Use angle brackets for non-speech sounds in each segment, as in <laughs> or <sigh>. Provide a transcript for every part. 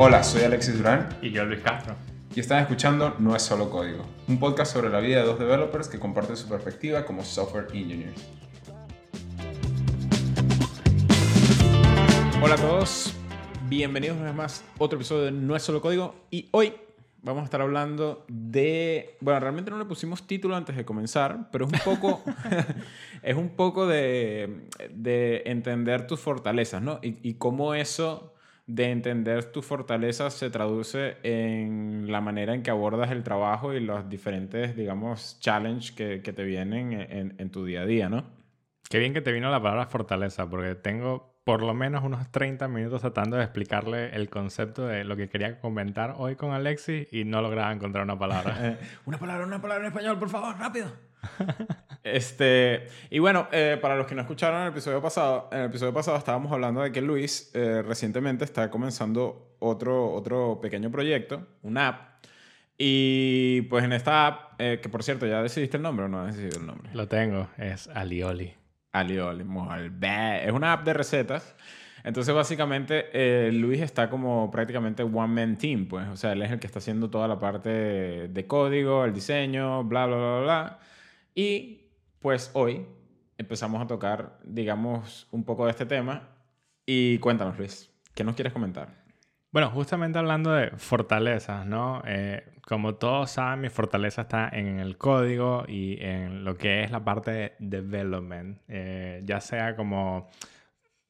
Hola, soy Alexis Durán Y yo, Luis Castro. y están escuchando No es solo código, un podcast sobre la vida de dos developers que comparten su perspectiva como software engineers. Hola a todos, bienvenidos una vez más a otro episodio de No es solo código y hoy vamos a estar hablando de, bueno, realmente no le pusimos título antes de comenzar, pero es un poco, <laughs> <laughs> es un poco de, de entender tus fortalezas, ¿no? Y, y cómo eso de entender tus fortalezas se traduce en la manera en que abordas el trabajo y los diferentes, digamos, challenges que, que te vienen en, en tu día a día, ¿no? Qué bien que te vino la palabra fortaleza, porque tengo por lo menos unos 30 minutos tratando de explicarle el concepto de lo que quería comentar hoy con Alexis y no lograba encontrar una palabra. <laughs> Eh, una palabra, una palabra en español, por favor, rápido. Este, y bueno, eh, para los que no escucharon el episodio pasado, en el episodio pasado estábamos hablando de que Luis eh, recientemente está comenzando otro, otro pequeño proyecto, una app. Y pues en esta app, eh, que por cierto, ¿ya decidiste el nombre o no has decidido el nombre? lo tengo, es Alioli. Alioli. Es una app de recetas. Entonces, básicamente, eh, Luis está como prácticamente one man team, pues. O sea, él es el que está haciendo toda la parte de código, el diseño, bla, bla, bla, bla. Y pues hoy empezamos a tocar, digamos, un poco de este tema. Y cuéntanos, Luis, ¿qué nos quieres comentar? Bueno, justamente hablando de fortalezas, ¿no? Eh, como todos saben, mi fortaleza está en el código y en lo que es la parte de development, eh, ya sea como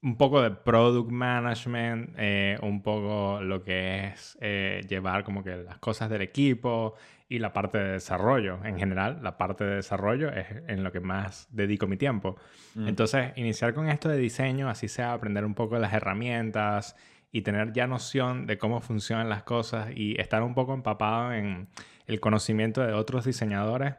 un poco de product management, eh, un poco lo que es eh, llevar como que las cosas del equipo y la parte de desarrollo. En general, la parte de desarrollo es en lo que más dedico mi tiempo. Entonces, iniciar con esto de diseño, así sea aprender un poco de las herramientas y tener ya noción de cómo funcionan las cosas y estar un poco empapado en el conocimiento de otros diseñadores,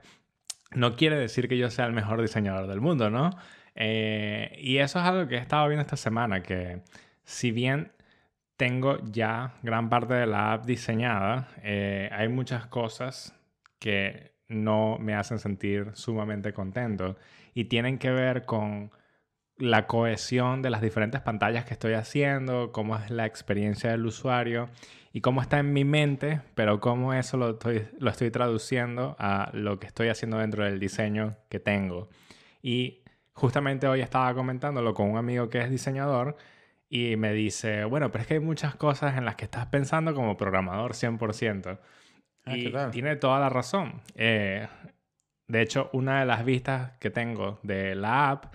no quiere decir que yo sea el mejor diseñador del mundo, ¿no? Eh, y eso es algo que he estado viendo esta semana, que si bien tengo ya gran parte de la app diseñada, eh, hay muchas cosas que no me hacen sentir sumamente contento y tienen que ver con la cohesión de las diferentes pantallas que estoy haciendo, cómo es la experiencia del usuario y cómo está en mi mente, pero cómo eso lo estoy, lo estoy traduciendo a lo que estoy haciendo dentro del diseño que tengo. Y justamente hoy estaba comentándolo con un amigo que es diseñador y me dice, bueno, pero es que hay muchas cosas en las que estás pensando como programador 100%. Ah, y tiene toda la razón. Eh, de hecho, una de las vistas que tengo de la app,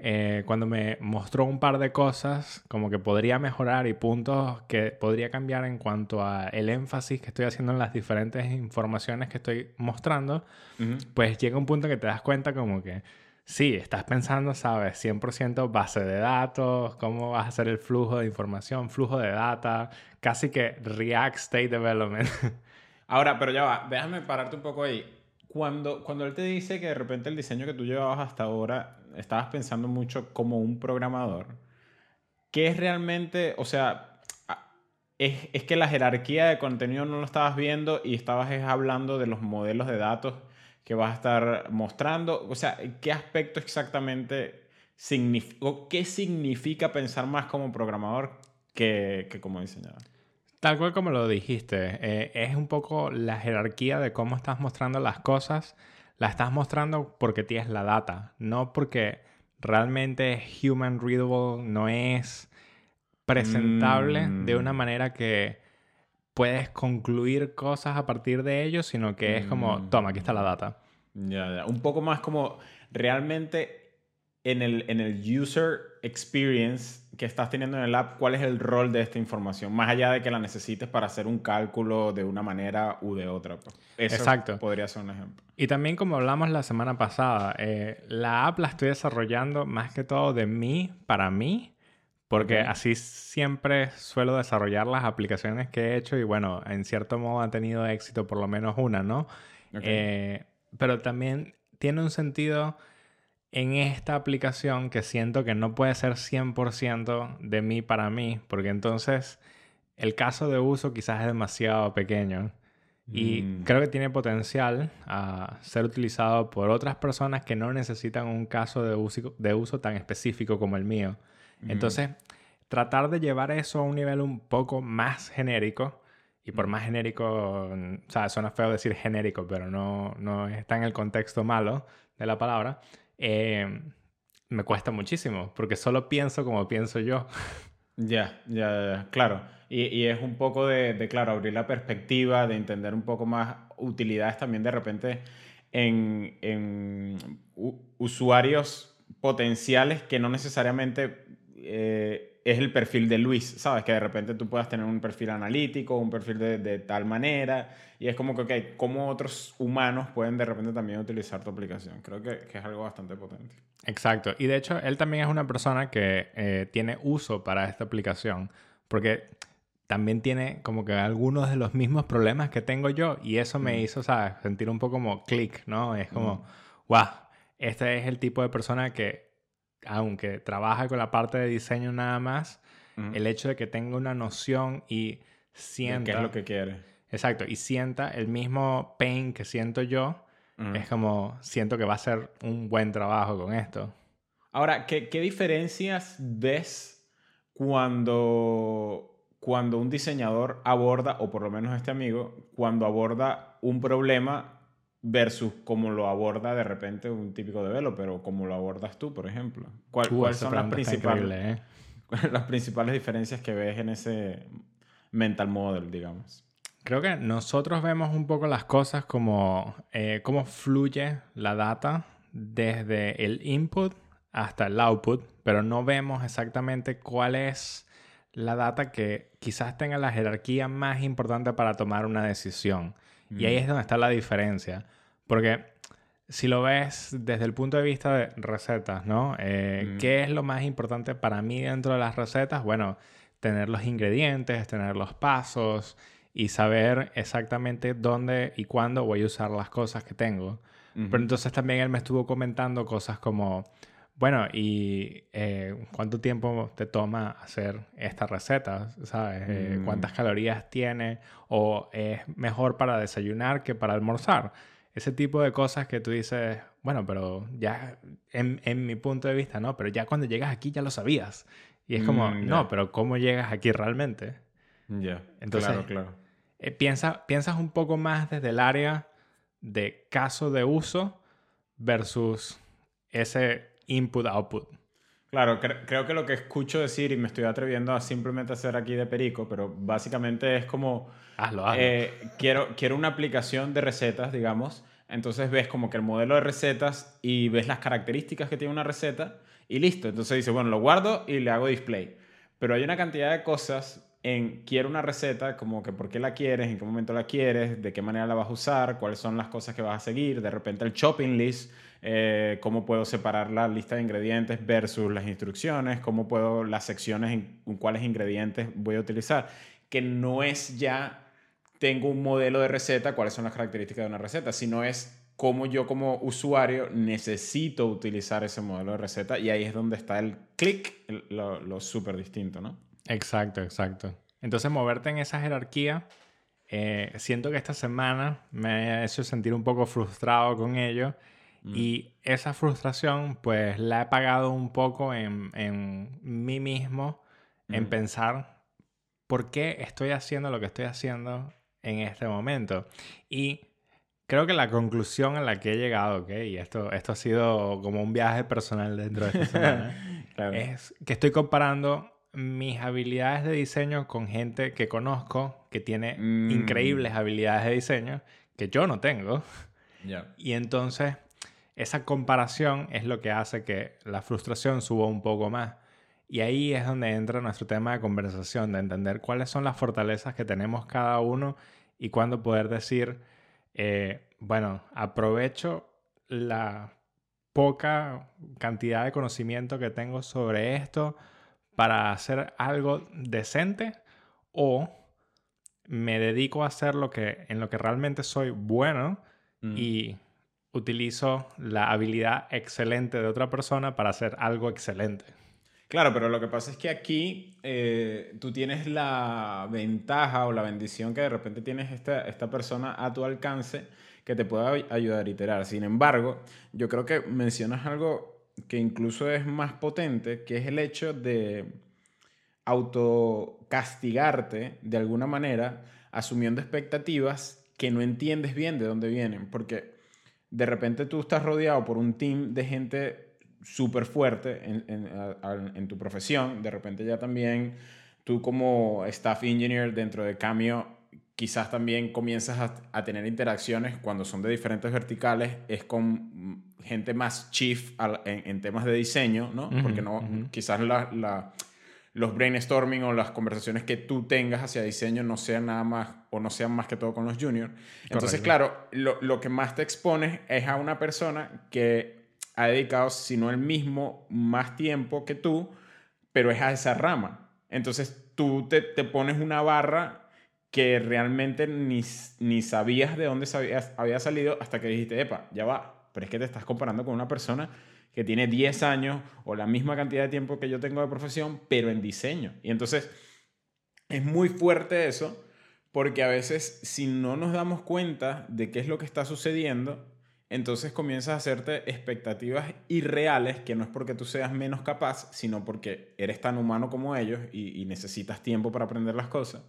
eh, cuando me mostró un par de cosas como que podría mejorar y puntos que podría cambiar en cuanto a el énfasis que estoy haciendo en las diferentes informaciones que estoy mostrando, pues llega un punto que te das cuenta como que sí, estás pensando, sabes, 100% base de datos, cómo vas a hacer el flujo de información, flujo de data, casi que React State Development. <laughs> Ahora, pero ya va, déjame pararte un poco ahí. Cuando, cuando él te dice que de repente el diseño que tú llevabas hasta ahora estabas pensando mucho como un programador, ¿qué es realmente, o sea, es, es que la jerarquía de contenido no lo estabas viendo y estabas es hablando de los modelos de datos que vas a estar mostrando? O sea, ¿qué aspecto exactamente significa, o qué significa pensar más como programador que, que como diseñador? Tal cual como lo dijiste, eh, es un poco la jerarquía de cómo estás mostrando las cosas. La estás mostrando porque tienes la data, no porque realmente human readable no es presentable Mm. de una manera que puedes concluir cosas a partir de ello, sino que es como, Mm. toma, aquí está la data. Ya, ya. Un poco más como realmente en el, en el user experience que estás teniendo en el app, ¿cuál es el rol de esta información? Más allá de que la necesites para hacer un cálculo de una manera u de otra. pues. Eso Exacto. podría ser un ejemplo. Y también como hablamos la semana pasada, eh, la app la estoy desarrollando más que todo de mí para mí, porque Ok. así siempre suelo desarrollar las aplicaciones que he hecho y bueno, en cierto modo han tenido éxito por lo menos una, ¿no? Ok. Eh, pero también tiene un sentido en esta aplicación que siento que no puede ser 100% de mí para mí, porque entonces el caso de uso quizás es demasiado pequeño. Y Mm. creo que tiene potencial a ser utilizado por otras personas que no necesitan un caso de uso, de uso tan específico como el mío. Entonces, tratar de llevar eso a un nivel un poco más genérico. Y por más genérico, o sea, suena feo decir genérico, pero no, no está en el contexto malo de la palabra. Eh, me cuesta muchísimo, porque solo pienso como pienso yo. Ya, ya, claro. Y, y, es un poco de, de, claro, abrir la perspectiva, de entender un poco más utilidades también de repente en, en usuarios potenciales que no necesariamente eh, es el perfil de Luis, ¿sabes? Que de repente tú puedas tener un perfil analítico, un perfil de, de tal manera, y es como que, ok, ¿cómo otros humanos pueden de repente también utilizar tu aplicación? Creo que, que es algo bastante potente. Exacto, y de hecho él también es una persona que eh, tiene uso para esta aplicación, porque también tiene como que algunos de los mismos problemas que tengo yo, y eso me mm. hizo, ¿sabes? Sentir un poco como clic, ¿no? Es como, mm. wow, este es el tipo de persona que aunque trabaja con la parte de diseño nada más, el hecho de que tenga una noción y sienta... ¿Qué es lo que quiere? Exacto, y sienta el mismo pain que siento yo, es como, siento que va a ser un buen trabajo con esto. Ahora, ¿qué, qué diferencias ves cuando, cuando un diseñador aborda, o por lo menos este amigo, cuando aborda un problema versus cómo lo aborda de repente un típico de velo, pero cómo lo abordas tú, por ejemplo. <laughs> ¿Cuáles son las principales, ¿eh? las principales diferencias que ves en ese mental model, digamos? Creo que nosotros vemos un poco las cosas como eh, cómo fluye la data desde el input hasta el output, pero no vemos exactamente cuál es la data que quizás tenga la jerarquía más importante para tomar una decisión. Y ahí es donde está la diferencia. Porque si lo ves desde el punto de vista de recetas, ¿no? Eh, ¿Qué es lo más importante para mí dentro de las recetas? Bueno, tener los ingredientes, tener los pasos y saber exactamente dónde y cuándo voy a usar las cosas que tengo. Pero entonces también él me estuvo comentando cosas como, bueno, ¿y eh, cuánto tiempo te toma hacer esta receta? ¿Sabes? Eh, mm. ¿Cuántas calorías tiene? ¿O es mejor para desayunar que para almorzar? Ese tipo de cosas que tú dices, bueno, pero ya, en, en mi punto de vista, ¿no? Pero ya cuando llegas aquí ya lo sabías. Y es como, mm, no, pero ¿cómo llegas aquí realmente? Ya, Entonces, claro, claro. Eh, piensa, piensas un poco más desde el área de caso de uso versus ese input-output. Claro, creo que lo que escucho decir, y me estoy atreviendo a simplemente hacer aquí de perico, pero básicamente es como... Hazlo, hazlo. Eh, quiero, quiero una aplicación de recetas, digamos. Entonces ves como que el modelo de recetas y ves las características que tiene una receta y listo. Entonces dice, bueno, lo guardo y le hago display. Pero hay una cantidad de cosas en quiero una receta, como que por qué la quieres, en qué momento la quieres, de qué manera la vas a usar, cuáles son las cosas que vas a seguir, de repente el shopping list, eh, cómo puedo separar la lista de ingredientes versus las instrucciones, cómo puedo las secciones en cuáles ingredientes voy a utilizar, que no es ya tengo un modelo de receta, cuáles son las características de una receta, sino es cómo yo como usuario necesito utilizar ese modelo de receta y ahí es donde está el clic, lo, lo súper distinto, ¿no? Exacto, exacto. Entonces, moverte en esa jerarquía, eh, siento que esta semana me ha hecho sentir un poco frustrado con ello. Mm. Y esa frustración, pues la he pagado un poco en, en mí mismo, en mm. pensar por qué estoy haciendo lo que estoy haciendo en este momento. Y creo que la conclusión a la que he llegado, ok, y esto, esto ha sido como un viaje personal dentro de esta semana, <laughs> es que estoy comparando mis habilidades de diseño con gente que conozco que tiene mm. increíbles habilidades de diseño que yo no tengo. Y entonces esa comparación es lo que hace que la frustración suba un poco más. Y ahí es donde entra nuestro tema de conversación, de entender cuáles son las fortalezas que tenemos cada uno y cuándo poder decir, eh, bueno, aprovecho la poca cantidad de conocimiento que tengo sobre esto para hacer algo decente o me dedico a hacer lo que en lo que realmente soy bueno mm. y utilizo la habilidad excelente de otra persona para hacer algo excelente. Claro, pero lo que pasa es que aquí eh, tú tienes la ventaja o la bendición que de repente tienes esta, esta persona a tu alcance que te pueda ayudar a iterar. Sin embargo, yo creo que mencionas algo que incluso es más potente, que es el hecho de, autocastigarte de alguna manera asumiendo expectativas que no entiendes bien de dónde vienen, porque de repente tú estás rodeado por un team de gente súper fuerte en, en, tu profesión, de repente ya también tú como staff engineer dentro de Cameo quizás también comienzas a, a, tener interacciones cuando son de diferentes verticales, es con gente más chief en, en temas de diseño, ¿no? Porque no, quizás la, la, los brainstorming o las conversaciones que tú tengas hacia diseño no sean nada más o no sean más que todo con los juniors. Entonces, claro, lo, lo, que más te expones es a una persona que ha dedicado, si no el mismo, más tiempo que tú, pero es a esa rama. Entonces, tú te, te pones una barra que realmente ni, ni sabías de dónde había salido hasta que dijiste, epa, ya va, pero es que te estás comparando con una persona que tiene 10 años o la misma cantidad de tiempo que yo tengo de profesión, pero en diseño. Y entonces es muy fuerte eso, porque a veces si no nos damos cuenta de qué es lo que está sucediendo, entonces comienzas a hacerte expectativas irreales, que no es porque tú seas menos capaz, sino porque eres tan humano como ellos y, y necesitas tiempo para aprender las cosas.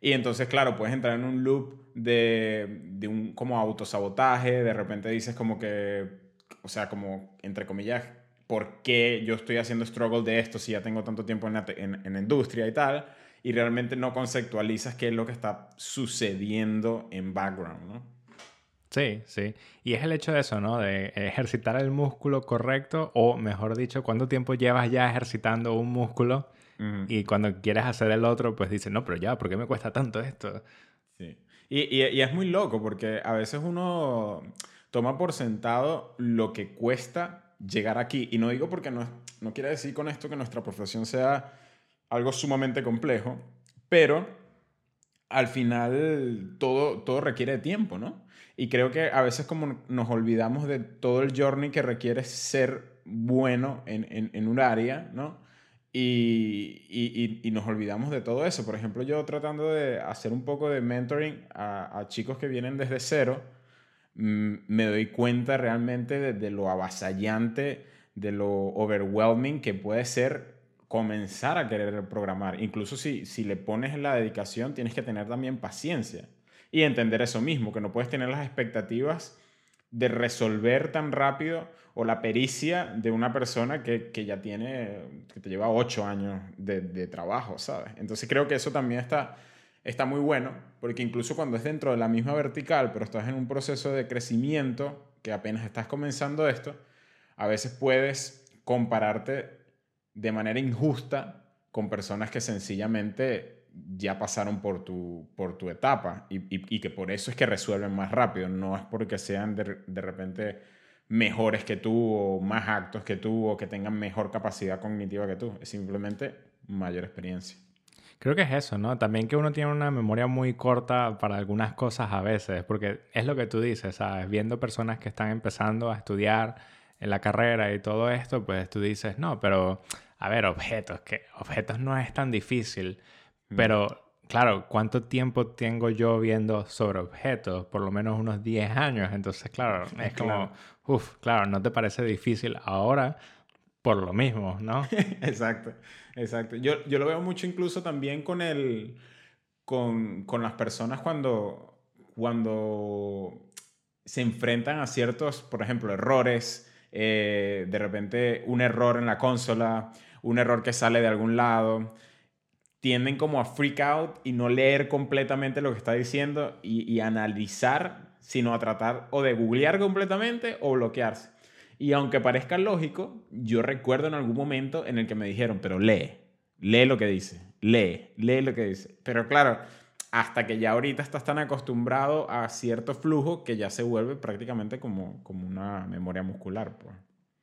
Y entonces, claro, puedes entrar en un loop de, de un como autosabotaje, de repente dices como que o sea, como, entre comillas, ¿por qué yo estoy haciendo struggle de esto si ya tengo tanto tiempo en la, en, industria y tal? Y realmente no conceptualizas qué es lo que está sucediendo en background, ¿no? Sí, sí. Y es el hecho de eso, ¿no? De ejercitar el músculo correcto o, mejor dicho, cuánto tiempo llevas ya ejercitando un músculo y cuando quieres hacer el otro, pues dices, no, pero ya, ¿por qué me cuesta tanto esto? Sí. Y, y, y es muy loco porque a veces uno toma por sentado lo que cuesta llegar aquí. Y no digo porque no, no quiere decir con esto que nuestra profesión sea algo sumamente complejo, pero al final todo, todo requiere de tiempo, ¿no? Y creo que a veces como nos olvidamos de todo el journey que requiere ser bueno en, en, un área, ¿no? Y, y, nos olvidamos de todo eso. Por ejemplo, yo tratando de hacer un poco de mentoring a, a chicos que vienen desde cero, Mm, me doy cuenta realmente de, lo avasallante, de lo overwhelming que puede ser comenzar a querer programar. Incluso si, si le pones la dedicación, tienes que tener también paciencia y entender eso mismo, que no puedes tener las expectativas de resolver tan rápido o la pericia de una persona que, que ya tiene, que te lleva ocho años de, de trabajo, ¿sabes? Entonces creo que eso también está está muy bueno, porque incluso cuando es dentro de la misma vertical, pero estás en un proceso de crecimiento, que apenas estás comenzando esto, a veces puedes compararte de manera injusta con personas que sencillamente ya pasaron por tu, por tu etapa y, y, que por eso es que resuelven más rápido, no es porque sean de, de repente mejores que tú o más actos que tú o que tengan mejor capacidad cognitiva que tú, es simplemente mayor experiencia. Creo que es eso, ¿no? También que uno tiene una memoria muy corta para algunas cosas a veces, porque es lo que tú dices, ¿sabes? Viendo personas que están empezando a estudiar en la carrera y todo esto, pues tú dices, no, pero, a ver, objetos, que objetos no es tan difícil. Pero claro, ¿cuánto tiempo tengo yo viendo sobre objetos? Por lo menos unos 10 años. Entonces, claro, <laughs> es como, uff, claro, no te parece difícil ahora por lo mismo, ¿no? <laughs> exacto, exacto. Yo, yo, lo veo mucho incluso también con el, con, con las personas cuando, cuando se enfrentan a ciertos, por ejemplo, errores, eh, de repente un error en la consola, un error que sale de algún lado, tienden como a freak out y no leer completamente lo que está diciendo y, y analizar, sino a tratar o de googlear completamente o bloquearse. Y aunque parezca lógico, yo recuerdo en algún momento en el que me dijeron, pero lee, lee lo que dice, lee, lee lo que dice. Pero claro, hasta que ya ahorita estás tan acostumbrado a cierto flujo que ya se vuelve prácticamente como, como una memoria muscular. Pues.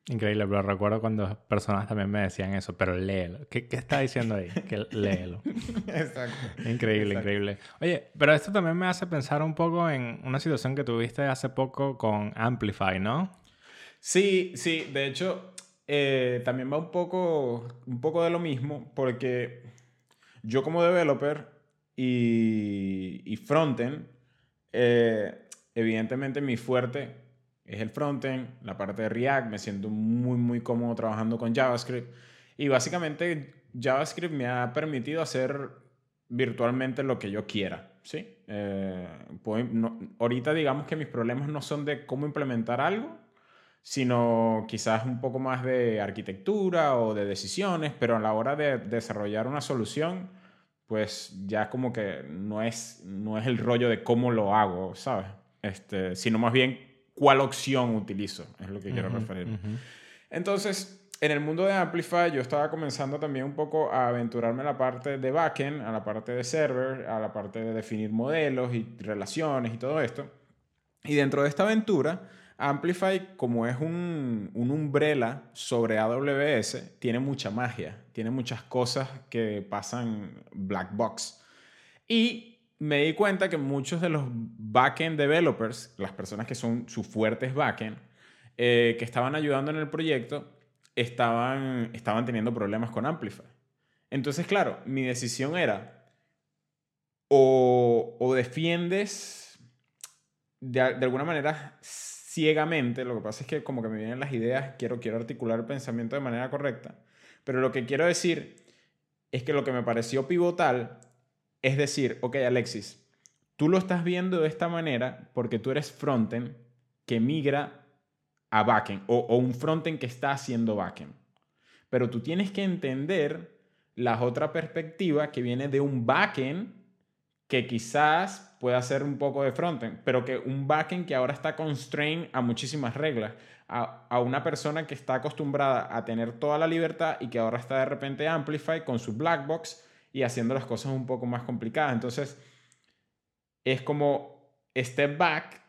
Increíble, pero recuerdo cuando personas también me decían eso, pero léelo. ¿Qué, qué está diciendo ahí? Que léelo. <laughs> Exacto. Increíble, increíble. Oye, pero esto también me hace pensar un poco en una situación que tuviste hace poco con Amplify, ¿no? Sí, sí, de hecho, eh, también va un poco, un poco de lo mismo, porque yo como developer y, y frontend, eh, evidentemente mi fuerte es el frontend, la parte de React, me siento muy, muy cómodo trabajando con JavaScript. Y básicamente JavaScript me ha permitido hacer virtualmente lo que yo quiera. ¿sí? Eh, ahorita digamos que mis problemas no son de cómo implementar algo, sino quizás un poco más de arquitectura o de decisiones, pero a la hora de desarrollar una solución, pues ya como que no es, no es el rollo de cómo lo hago, ¿sabes? Este, sino más bien cuál opción utilizo, es lo que quiero referir. Entonces, en el mundo de Amplify yo estaba comenzando también un poco a aventurarme a la parte de backend, a la parte de server, a la parte de definir modelos y relaciones y todo esto. Y dentro de esta aventura, Amplify, como es un, un umbrella sobre AWS, tiene mucha magia, tiene muchas cosas que pasan black box. Y me di cuenta que muchos de los backend developers, las personas que son sus fuertes backend, eh, que estaban ayudando en el proyecto, estaban, estaban teniendo problemas con Amplify. Entonces, claro, mi decisión era o, defiendes de, alguna manera ciegamente, lo que pasa es que como que me vienen las ideas, quiero, quiero articular el pensamiento de manera correcta, pero lo que quiero decir es que lo que me pareció pivotal es decir, ok Alexis, tú lo estás viendo de esta manera porque tú eres frontend que migra a backend o, un frontend que está haciendo backend. Pero tú tienes que entender la otra perspectiva que viene de un backend que quizás pueda ser un poco de frontend, pero que un backend que ahora está constrained a muchísimas reglas, a, a, una persona que está acostumbrada a tener toda la libertad y que ahora está de repente Amplify con su black box y haciendo las cosas un poco más complicadas. Entonces, es como step back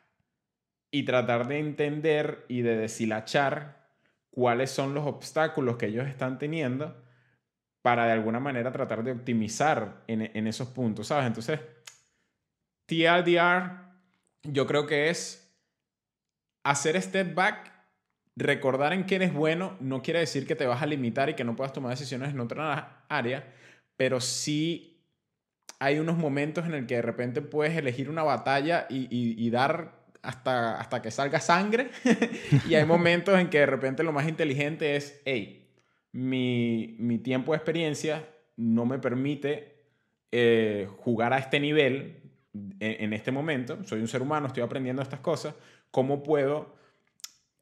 y tratar de entender y de deshilachar cuáles son los obstáculos que ellos están teniendo para de alguna manera tratar de optimizar en, esos puntos, ¿sabes? Entonces, TLDR yo creo que es hacer step back, recordar en qué eres bueno, no quiere decir que te vas a limitar y que no puedas tomar decisiones en otra área, pero sí hay unos momentos en el que de repente puedes elegir una batalla y, dar hasta, hasta que salga sangre. <laughs> y hay momentos en que de repente lo más inteligente es, hey, mi, mi tiempo de experiencia no me permite eh, jugar a este nivel en, en, este momento. Soy un ser humano, estoy aprendiendo estas cosas. ¿Cómo puedo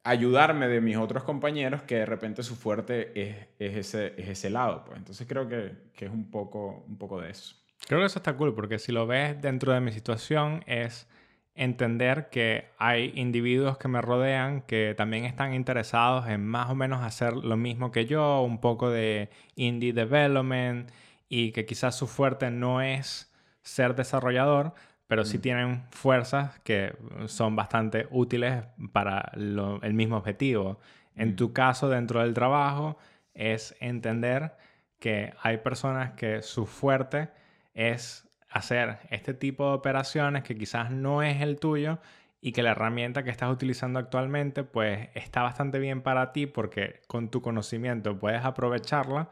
ayudarme de mis otros compañeros que de repente su fuerte es, es ese, es ese lado? Pues entonces creo que, que es un poco, un poco de eso. Creo que eso está cool porque si lo ves dentro de mi situación es entender que hay individuos que me rodean que también están interesados en más o menos hacer lo mismo que yo, un poco de indie development y que quizás su fuerte no es ser desarrollador, pero sí mm. tienen fuerzas que son bastante útiles para el mismo objetivo. En mm. tu caso, dentro del trabajo, es entender que hay personas que su fuerte es hacer este tipo de operaciones que quizás no es el tuyo y que la herramienta que estás utilizando actualmente pues está bastante bien para ti porque con tu conocimiento puedes aprovecharla,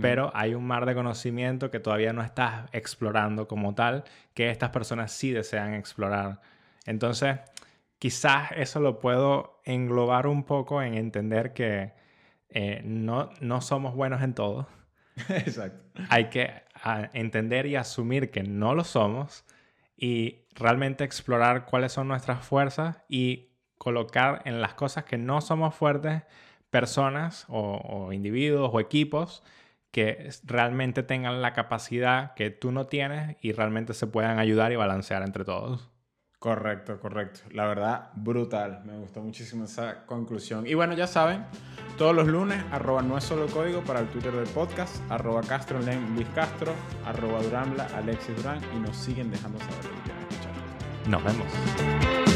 pero hay un mar de conocimiento que todavía no estás explorando como tal, que estas personas sí desean explorar. Entonces, quizás eso lo puedo englobar un poco en entender que eh, no, no somos buenos en todo. <laughs> Exacto. Hay que a entender y asumir que no lo somos y realmente explorar cuáles son nuestras fuerzas y colocar en las cosas que no somos fuertes personas o, individuos o equipos que realmente tengan la capacidad que tú no tienes y realmente se puedan ayudar y balancear entre todos. Correcto, correcto. La verdad, brutal. Me gustó muchísimo esa conclusión. Y bueno, ya saben, todos los lunes, arroba no es solo código para el Twitter del podcast, arroba Castro Luis Castro, arroba Duranbla Alexis Durán y nos siguen dejando saber lo que quieren escuchar. Nos vemos.